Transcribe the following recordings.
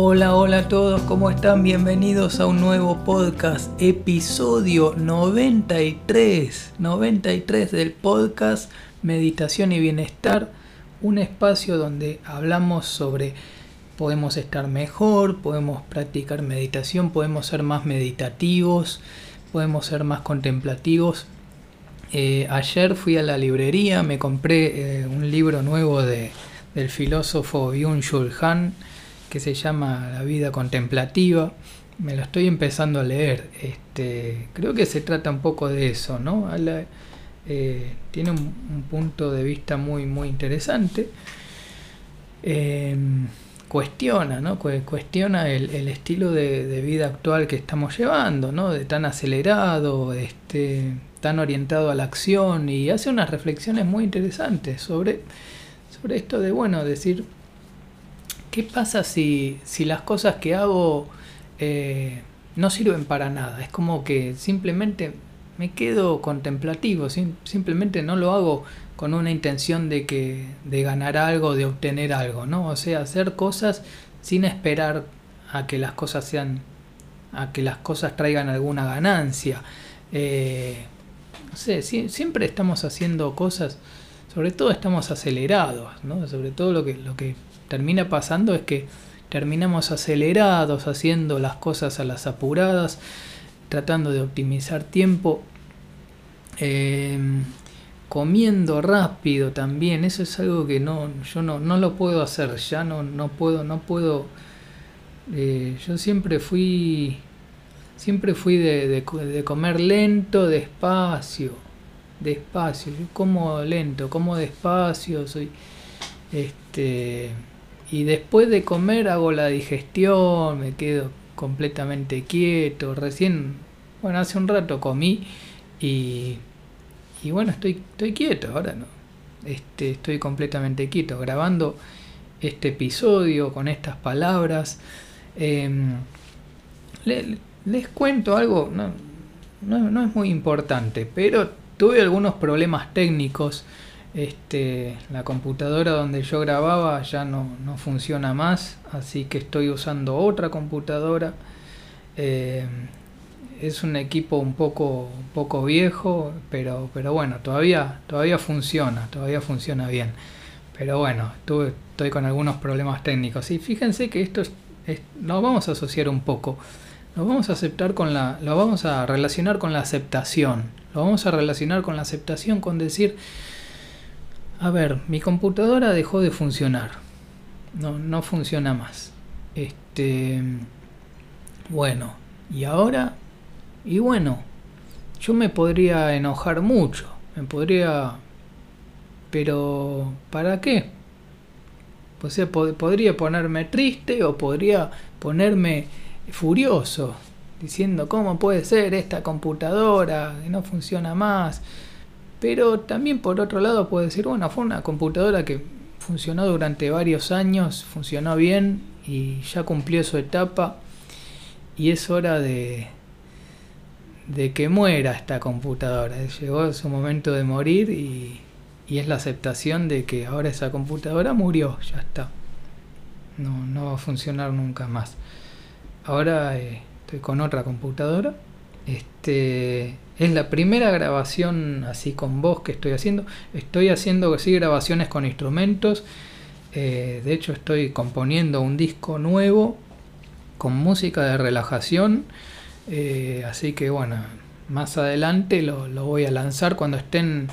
Hola, hola a todos, ¿cómo están? Bienvenidos a un nuevo podcast, episodio 93, 93 del podcast Meditación y Bienestar, un espacio donde hablamos sobre podemos estar mejor, podemos practicar meditación, podemos ser más meditativos, podemos ser más contemplativos. Eh, ayer fui a la librería, me compré eh, un libro nuevo de, del filósofo Byung-Chul Han que se llama La vida contemplativa. Me lo estoy empezando a leer. Este, creo que se trata un poco de eso, ¿no? Eh, tiene un, punto de vista muy, muy interesante. Em, cuestiona, ¿no? Cuestiona el, estilo de, vida actual que estamos llevando, ¿no? De tan acelerado, este, tan orientado a la acción y hace unas reflexiones muy interesantes sobre, sobre esto de, bueno, decir, ¿qué pasa si, si las cosas que hago eh, no sirven para nada? Es como que simplemente me quedo contemplativo, simplemente no lo hago con una intención de que de ganar algo, de obtener algo, ¿no? O sea, hacer cosas sin esperar a que las cosas sean a que las cosas traigan alguna ganancia. Eh, no sé, siempre estamos haciendo cosas, sobre todo estamos acelerados, ¿no? Sobre todo lo que, lo que termina pasando es que terminamos acelerados haciendo las cosas a las apuradas, tratando de optimizar tiempo, em, comiendo rápido también, eso es algo que no, yo no, no lo puedo hacer, ya no, no puedo, no puedo, eh, yo siempre fui, siempre fui de, de, comer lento, despacio, despacio, como lento, como despacio, soy, este, y después de comer hago la digestión, me quedo completamente quieto. Recién, bueno, hace un rato comí y, y bueno, estoy, estoy quieto, ahora no. Este, estoy completamente quieto, grabando este episodio con estas palabras. Em, les cuento algo, no, no, no es muy importante, pero tuve algunos problemas técnicos este, la computadora donde yo grababa ya no, funciona más, así que estoy usando otra computadora. Eh, es un equipo un poco, poco viejo, pero, pero bueno, todavía, todavía funciona, todavía funciona bien. Pero bueno, estoy con algunos problemas técnicos. Y fíjense que esto es, lo vamos a asociar un poco. Lo vamos a aceptar con la, lo vamos a relacionar con la aceptación. Vamos a relacionar con la aceptación con decir, a ver, mi computadora dejó de funcionar. No, no funciona más. Este. Bueno, y ahora. Y bueno, yo me podría enojar mucho. Me podría. Pero. ¿Para qué? O sea, podría ponerme triste o podría ponerme furioso. Diciendo, ¿cómo puede ser esta computadora que no funciona más? Pero también por otro lado puedo decir, bueno, fue una computadora que funcionó durante varios años, funcionó bien y ya cumplió su etapa y es hora de, de que muera esta computadora. Llegó su momento de morir y, y, es la aceptación de que ahora esa computadora murió, ya está. No, no va a funcionar nunca más. Ahora eh, estoy con otra computadora. Este, es la primera grabación así con voz que estoy haciendo. Estoy haciendo así grabaciones con instrumentos. Eh, de hecho estoy componiendo un disco nuevo con música de relajación. Eh, así que bueno, más adelante lo, voy a lanzar cuando estén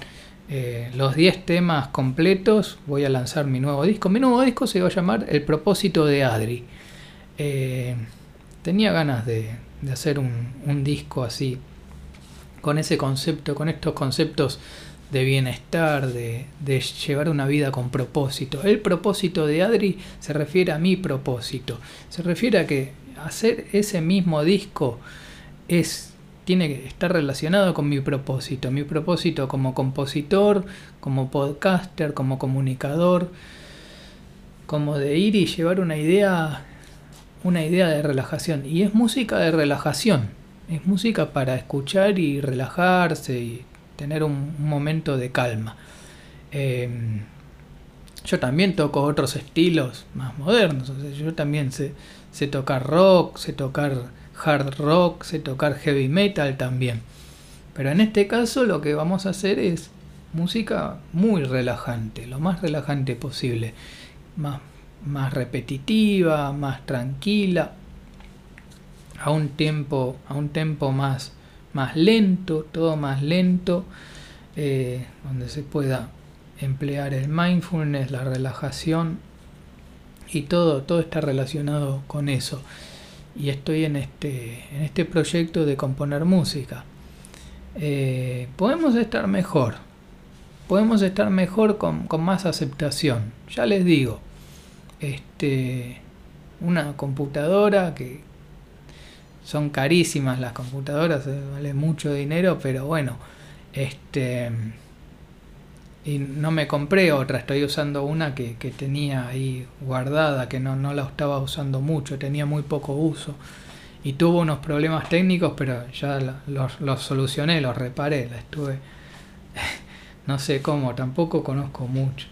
eh, los 10 temas completos. Voy a lanzar mi nuevo disco. Mi nuevo disco se va a llamar El propósito de Adri. Tenía ganas de, hacer un disco así con ese concepto, con estos conceptos de bienestar, de, llevar una vida con propósito. El propósito de Adri se refiere a mi propósito. Se refiere a que hacer ese mismo disco es tiene que estar relacionado con mi propósito, mi propósito como compositor, como podcaster, como comunicador, como de ir y llevar una idea una idea de relajación y es música de relajación es música para escuchar y relajarse y tener un, momento de calma. Em, Yo también toco otros estilos más modernos. yo también sé, sé tocar rock, sé tocar hard rock, sé tocar heavy metal también. Pero en este caso lo que vamos a hacer es música muy relajante, lo más relajante posible. Más repetitiva, más tranquila, a un tiempo, a un tempo más, más lento, todo más lento, eh, donde se pueda emplear el mindfulness, la relajación y todo, todo está relacionado con eso. Y estoy en este, en este proyecto de componer música. Eh, podemos estar mejor, podemos estar mejor con, con, más aceptación. Ya les digo, este, una computadora que son carísimas las computadoras, eh, vale mucho dinero, pero bueno, este y no me compré otra, estoy usando una que, tenía ahí guardada, que no, no la estaba usando mucho, tenía muy poco uso. Y tuvo unos problemas técnicos, pero ya los, los solucioné, los reparé, la estuve... no sé cómo, tampoco conozco mucho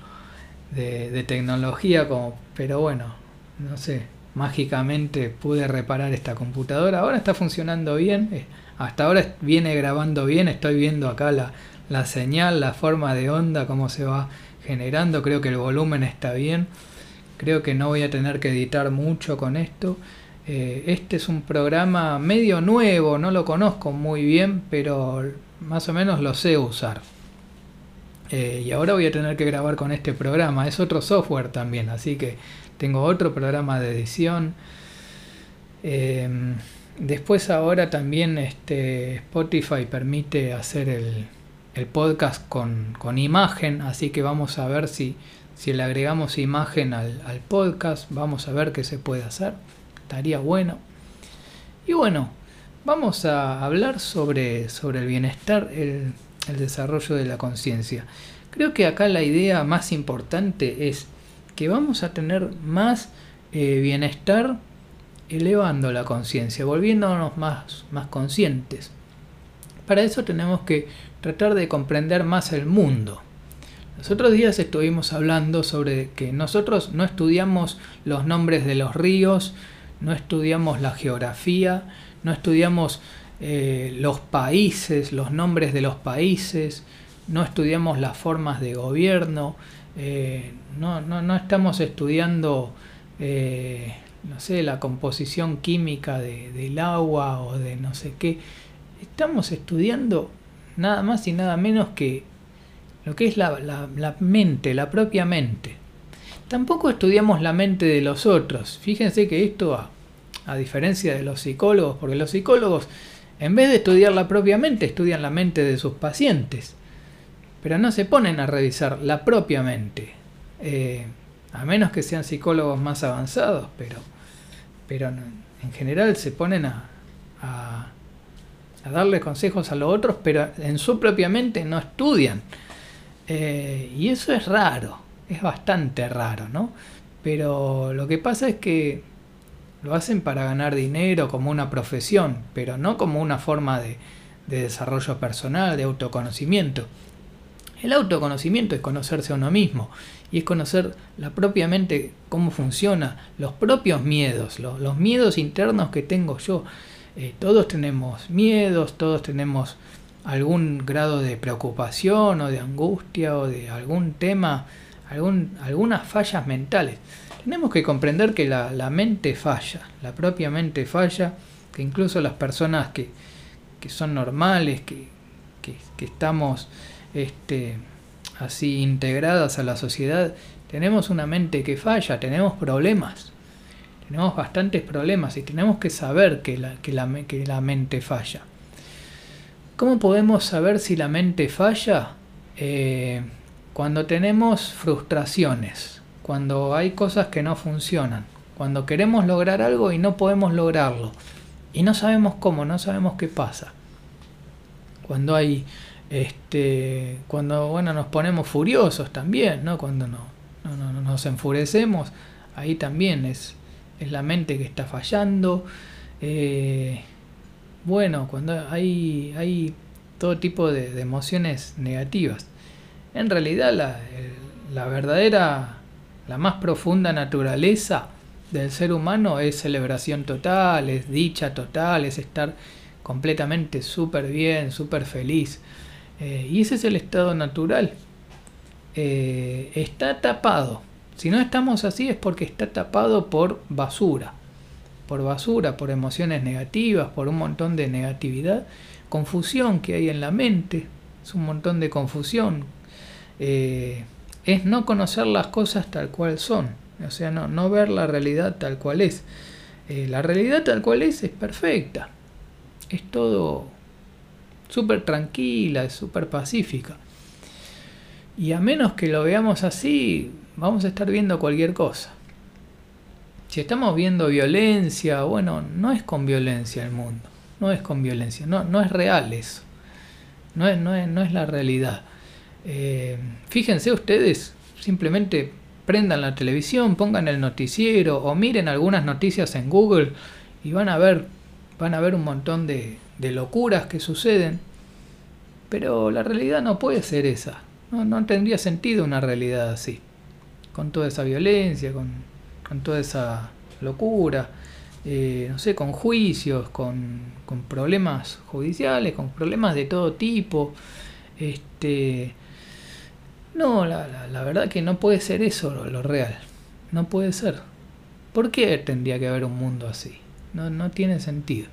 de, tecnología, pero bueno, no sé, mágicamente pude reparar esta computadora. Ahora está funcionando bien, eh, hasta ahora viene grabando bien, estoy viendo acá la, la señal, la forma de onda, cómo se va generando. Creo que el volumen está bien. Creo que no voy a tener que editar mucho con esto. Eh, este es un programa medio nuevo, no lo conozco muy bien, pero más o menos lo sé usar. Eh, y ahora voy a tener que grabar con este programa. Es otro software también, así que tengo otro programa de edición. Eh, después ahora también este Spotify permite hacer el, el podcast con, imagen, así que vamos a ver si, si le agregamos imagen al, podcast, vamos a ver qué se puede hacer, estaría bueno. Y bueno, vamos a hablar sobre, sobre el bienestar, el, desarrollo de la conciencia. Creo que acá la idea más importante es que vamos a tener más eh, bienestar elevando la conciencia, volviéndonos más, más conscientes. Para eso tenemos que tratar de comprender más el mundo. Los otros días estuvimos hablando sobre que nosotros no estudiamos los nombres de los ríos, no estudiamos la geografía, no estudiamos eh, los países, los nombres de los países, no estudiamos las formas de gobierno, eh, no, no, estamos estudiando, eh, no sé, la composición química del agua o de no sé qué estamos estudiando nada más y nada menos que lo que es la, mente, la propia mente. Tampoco estudiamos la mente de los otros. Fíjense que esto, a, a diferencia de los psicólogos, porque los psicólogos, en vez de estudiar la propia mente, estudian la mente de sus pacientes. Pero no se ponen a revisar la propia mente. Eh, a menos que sean psicólogos más avanzados, pero, pero en general se ponen a, a darle consejos a los otros, pero en su propia mente no estudian. Eh, y eso es raro, es bastante raro, ¿no? Pero lo que pasa es que lo hacen para ganar dinero como una profesión, pero no como una forma de, de desarrollo personal, de autoconocimiento. El autoconocimiento es conocerse a uno mismo y es conocer la propia mente, cómo funciona, los propios miedos, los, miedos internos que tengo yo. Eh, todos tenemos miedos, todos tenemos algún grado de preocupación o de angustia o de algún tema, algún, algunas fallas mentales. Tenemos que comprender que la, mente falla, la propia mente falla, que incluso las personas que, son normales, que, que, estamos este, así integradas a la sociedad, tenemos una mente que falla, tenemos problemas tenemos bastantes problemas y tenemos que saber que la, que la, que la mente falla. ¿Cómo podemos saber si la mente falla? Eh, cuando tenemos frustraciones, cuando hay cosas que no funcionan, cuando queremos lograr algo y no podemos lograrlo, y no sabemos cómo, no sabemos qué pasa. Cuando hay, este, cuando bueno, nos ponemos furiosos también, ¿no? Cuando no, no nos enfurecemos, ahí también es, es la mente que está fallando. Eh, bueno, cuando hay, hay todo tipo de, emociones negativas. En realidad la, verdadera la más profunda naturaleza del ser humano es celebración total, es dicha total, es estar completamente súper bien, súper feliz. Eh, y ese es el estado natural. Eh, está tapado. Si no estamos así es porque está tapado por basura. Por basura, por emociones negativas, por un montón de negatividad, confusión que hay en la mente. Es un montón de confusión. Eh, es no conocer las cosas tal cual son. O sea, no, no ver la realidad tal cual es. la realidad tal cual es es perfecta es todo súper tranquila, es súper pacífica. Y a menos que lo veamos así, vamos a estar viendo cualquier cosa. Si estamos viendo violencia, bueno, no es con violencia el mundo, no es con violencia, no, no es real eso, no es, no es, la realidad. Eh, fíjense ustedes, simplemente prendan la televisión, pongan el noticiero o miren algunas noticias en Google y van a ver van a haber un montón de, locuras que suceden, pero la realidad no puede ser esa. No, tendría sentido una realidad así, con toda esa violencia, con, toda esa locura, eh, no sé, con juicios, con, problemas judiciales, con problemas de todo tipo. Este, no, la, verdad que no puede ser eso lo real. No puede ser. ¿Por qué tendría que haber un mundo así? No, no tiene sentido.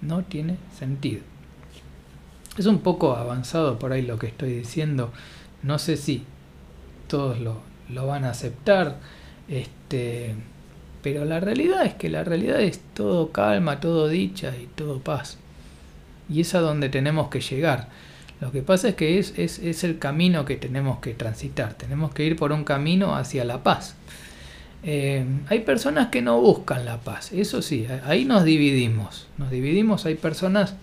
No tiene sentido. Es un poco avanzado por ahí lo que estoy diciendo. No sé si todos lo, lo van a aceptar. Este, pero la realidad es que la realidad es todo calma, todo dicha y todo paz. Y es a donde tenemos que llegar. Lo que pasa es que es, es, el camino que tenemos que transitar. Tenemos que ir por un camino hacia la paz. Eh, hay personas que no buscan la paz, eso sí, ahí nos dividimos, nos dividimos, hay personas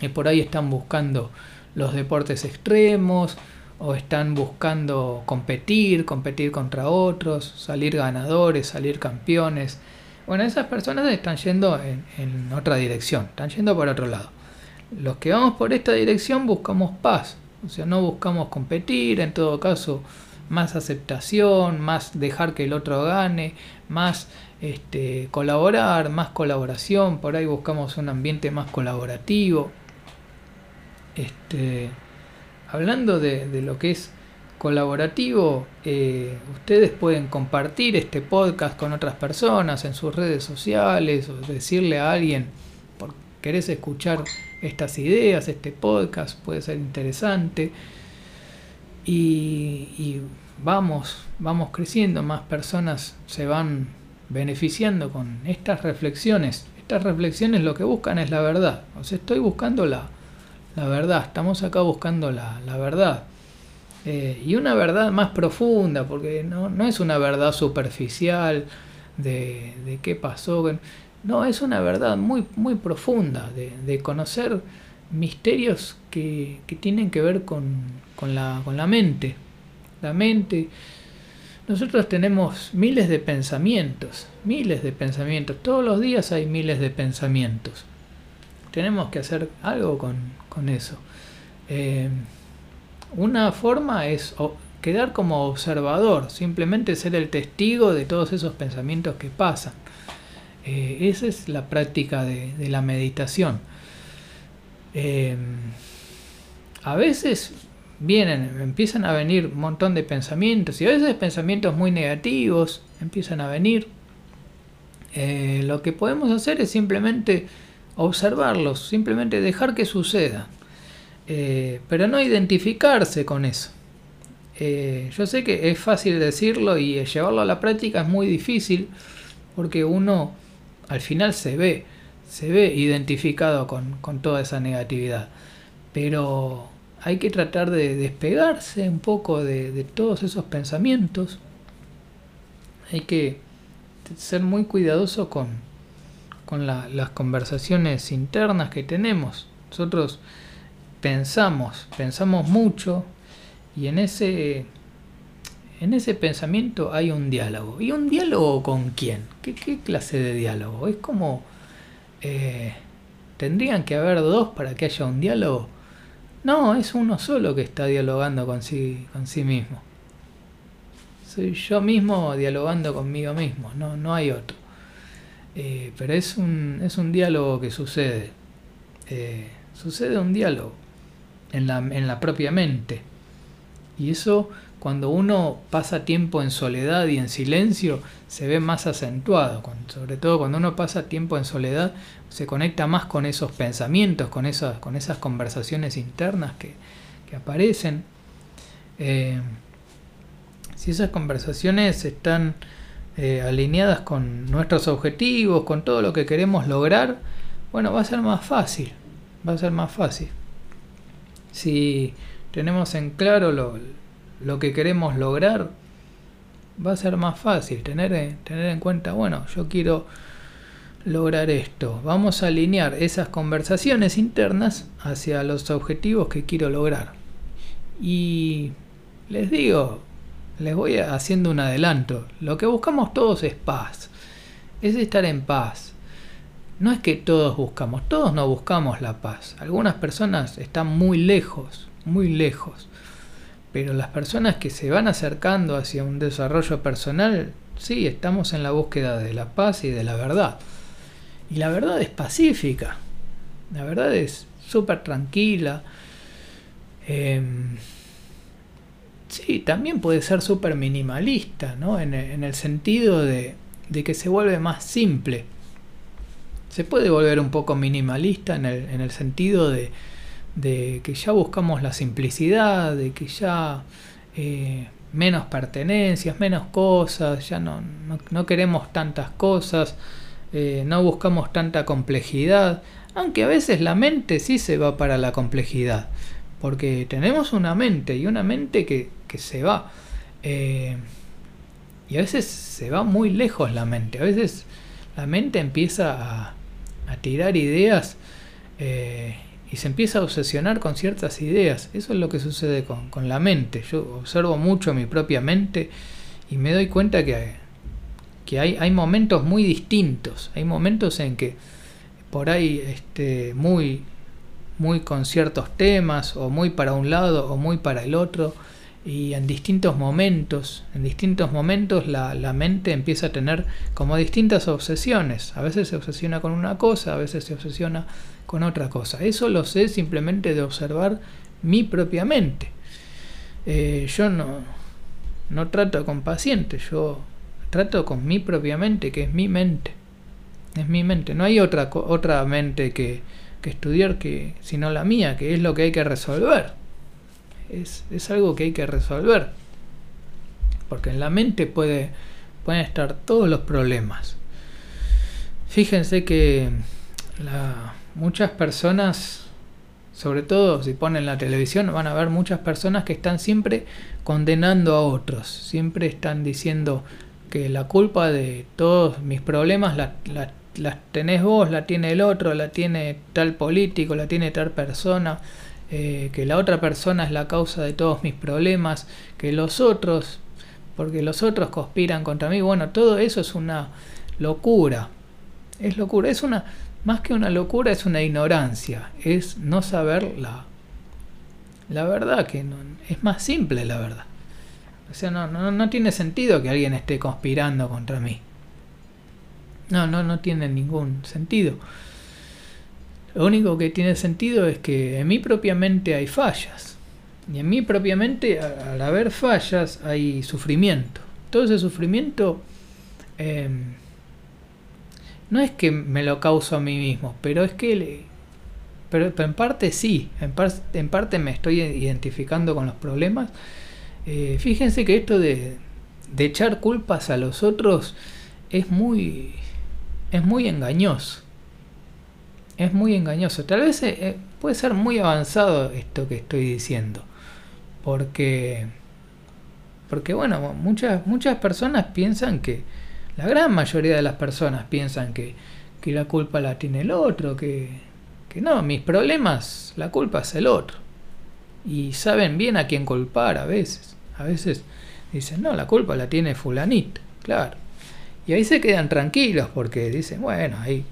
que por ahí están buscando los deportes extremos o están buscando competir, competir contra otros, salir ganadores, salir campeones. Bueno, esas personas están yendo en, en otra dirección, están yendo por otro lado. Los que vamos por esta dirección buscamos paz, o sea, no buscamos competir, en todo caso más aceptación, más dejar que el otro gane, más este, colaborar, más colaboración, por ahí buscamos un ambiente más colaborativo. Este, hablando de, lo que es colaborativo, eh, ustedes pueden compartir este podcast con otras personas en sus redes sociales o decirle a alguien, por, querés escuchar estas ideas, este podcast puede ser interesante y, vamos, vamos creciendo, más personas se van beneficiando con estas reflexiones. Estas reflexiones lo que buscan es la verdad. O sea, estoy buscando la, la verdad, estamos acá buscando la, la verdad. Eh, y una verdad más profunda, porque no, no es una verdad superficial de, de, qué pasó. No, es una verdad muy, muy profunda, de, de conocer misterios que, que tienen que ver con, con la, con la mente. La mente. Nosotros tenemos miles de pensamientos, miles de pensamientos. Todos los días hay miles de pensamientos. Tenemos que hacer algo con, eso. Eh, una forma es quedar como observador, simplemente ser el testigo de todos esos pensamientos que pasan. Eh, esa es la práctica de, la meditación. Eh, a veces vienen, empiezan a venir un montón de pensamientos y a veces pensamientos muy negativos empiezan a venir. Eh, lo que podemos hacer es simplemente observarlos, simplemente dejar que suceda, eh, pero no identificarse con eso. Yo sé que es fácil decirlo y llevarlo a la práctica es muy difícil porque uno al final se ve, se ve identificado con, con toda esa negatividad. Pero hay que tratar de despegarse un poco de, todos esos pensamientos. Hay que ser muy cuidadoso con, con las conversaciones internas que tenemos. Nosotros pensamos, pensamos mucho y en ese, en ese pensamiento hay un diálogo. ¿Y un diálogo con quién? ¿Qué, clase de diálogo? Es como... Eh, ¿Tendrían que haber dos para que haya un diálogo? No, es uno solo que está dialogando con sí, con sí mismo. soy yo mismo dialogando conmigo mismo, no, no hay otro. Eh, pero es un, es un diálogo que sucede. Eh, sucede un diálogo en la, en la propia mente. Y eso, cuando uno pasa tiempo en soledad y en silencio, se ve más acentuado. sobre todo cuando uno pasa tiempo en soledad, se conecta más con esos pensamientos, con esas, con esas conversaciones internas que, aparecen. Eh, si esas conversaciones están eh, alineadas con nuestros objetivos, con todo lo que queremos lograr, bueno, va a ser más fácil. Va a ser más fácil. Si tenemos en claro lo, lo que queremos lograr, va a ser más fácil tener, tener en cuenta, bueno, yo quiero lograr esto. Vamos a alinear esas conversaciones internas hacia los objetivos que quiero lograr. Y les digo, les voy haciendo un adelanto. Lo que buscamos todos es paz. Es estar en paz. No es que todos buscamos, todos no buscamos la paz. Algunas personas están muy lejos, muy lejos. Pero las personas que se van acercando hacia un desarrollo personal, sí, estamos en la búsqueda de la paz y de la verdad. Y la verdad es pacífica. La verdad es súper tranquila. Em, sí, también puede ser súper minimalista, ¿no? En, el sentido de, que se vuelve más simple. Se puede volver un poco minimalista en el, en el sentido de, de, que ya buscamos la simplicidad, de que ya eh, menos pertenencias, menos cosas, ya no, no queremos tantas cosas. Eh, no buscamos tanta complejidad, aunque a veces la mente sí se va para la complejidad, porque tenemos una mente y una mente que, se va. Eh, y a veces se va muy lejos la mente, a veces la mente empieza a, a tirar ideas y se empieza a obsesionar con ciertas ideas. Eso es lo que sucede con, con la mente. Yo observo mucho mi propia mente y me doy cuenta que que hay, hay momentos muy distintos, hay momentos en que por ahí este, muy, muy con ciertos temas, o muy para un lado o muy para el otro, y en distintos momentos, en distintos momentos la, la, mente empieza a tener como distintas obsesiones. A veces se obsesiona con una cosa, a veces se obsesiona con otra cosa. Eso lo sé simplemente de observar mi propia mente. Eh, yo no, no trato con pacientes, yo trato con mi propia mente, que es mi mente. Es mi mente. No hay otra, otra mente que, que estudiar que, sino la mía, que es lo que hay que resolver. Es, es algo que hay que resolver. Porque en la mente puede, pueden estar todos los problemas. Fíjense que la, muchas personas, sobre todo si ponen la televisión, van a ver muchas personas que están siempre condenando a otros. Siempre están diciendo, que la culpa de todos mis problemas la, la, tenés vos, la tiene el otro, la tiene tal político, la tiene tal persona, eh, que la otra persona es la causa de todos mis problemas, que los otros, porque los otros conspiran contra mí, bueno, todo eso es una locura, es locura, es una, más que una locura, es una ignorancia, es no saber la, la verdad, que no, es más simple la verdad. O sea, no, no, no tiene sentido que alguien esté conspirando contra mí. No, no, no tiene ningún sentido. Lo único que tiene sentido es que en mí propiamente hay fallas. Y en mí propiamente, al haber fallas, hay sufrimiento. Todo ese sufrimiento em, no es que me lo causo a mí mismo, pero es que le, pero, en parte sí, en, parte me estoy identificando con los problemas eh, fíjense que esto de, echar culpas a los otros es muy, es muy engañoso. Es muy engañoso. Tal vez eh, eh, puede ser muy avanzado esto que estoy diciendo. Porque, porque bueno, muchas, muchas personas piensan que, la gran mayoría de las personas piensan que, que la culpa la tiene el otro, que, que no, mis problemas, la culpa es el otro. Y saben bien a quién culpar a veces. A veces dicen, no, la culpa la tiene fulanito, claro. Y ahí se quedan tranquilos porque dicen, bueno, ahí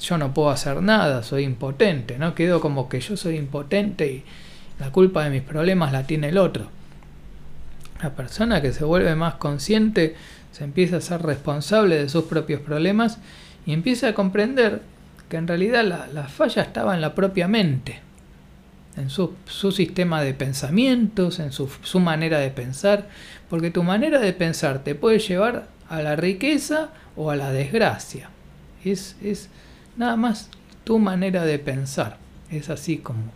yo no puedo hacer nada, soy impotente, ¿no? Quedo como que yo soy impotente y la culpa de mis problemas la tiene el otro. La persona que se vuelve más consciente se empieza a ser responsable de sus propios problemas y empieza a comprender que en realidad la, falla estaba en la propia mente, en su, sistema de pensamientos, en su, su, manera de pensar, porque tu manera de pensar te puede llevar a la riqueza o a la desgracia. Es, es nada más tu manera de pensar. Es así como,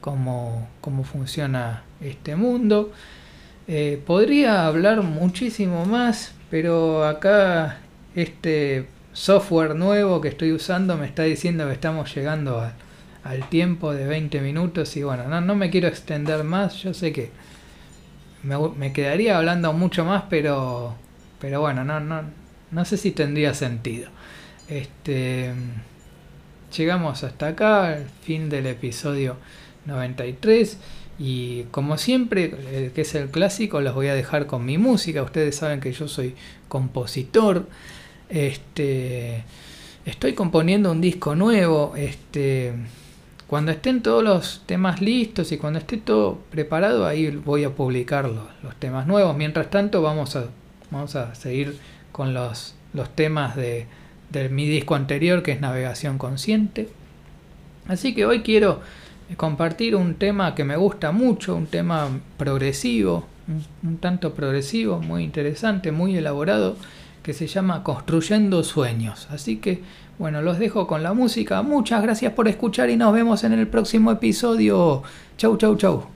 como, como funciona este mundo. Eh, podría hablar muchísimo más, pero acá este software nuevo que estoy usando me está diciendo que estamos llegando al tiempo de 20 minutos y bueno, no, no me quiero extender más, yo sé que me, me, quedaría hablando mucho más, pero, pero bueno, no, no, no sé si tendría sentido. Este, llegamos hasta acá, el fin del episodio 93. Y como siempre, eh, que es el clásico, los voy a dejar con mi música. Ustedes saben que yo soy compositor. Este, estoy componiendo un disco nuevo. Este, cuando estén todos los temas listos y cuando esté todo preparado, ahí voy a publicar los, temas nuevos. Mientras tanto, vamos a, vamos a seguir con los, los temas de, de mi disco anterior, que es Navegación Consciente. Así que hoy quiero compartir un tema que me gusta mucho, un tema progresivo, un, tanto progresivo, muy interesante, muy elaborado, que se llama Construyendo Sueños. Así que, bueno, los dejo con la música. Muchas gracias por escuchar y nos vemos en el próximo episodio. Chau, chau, chau.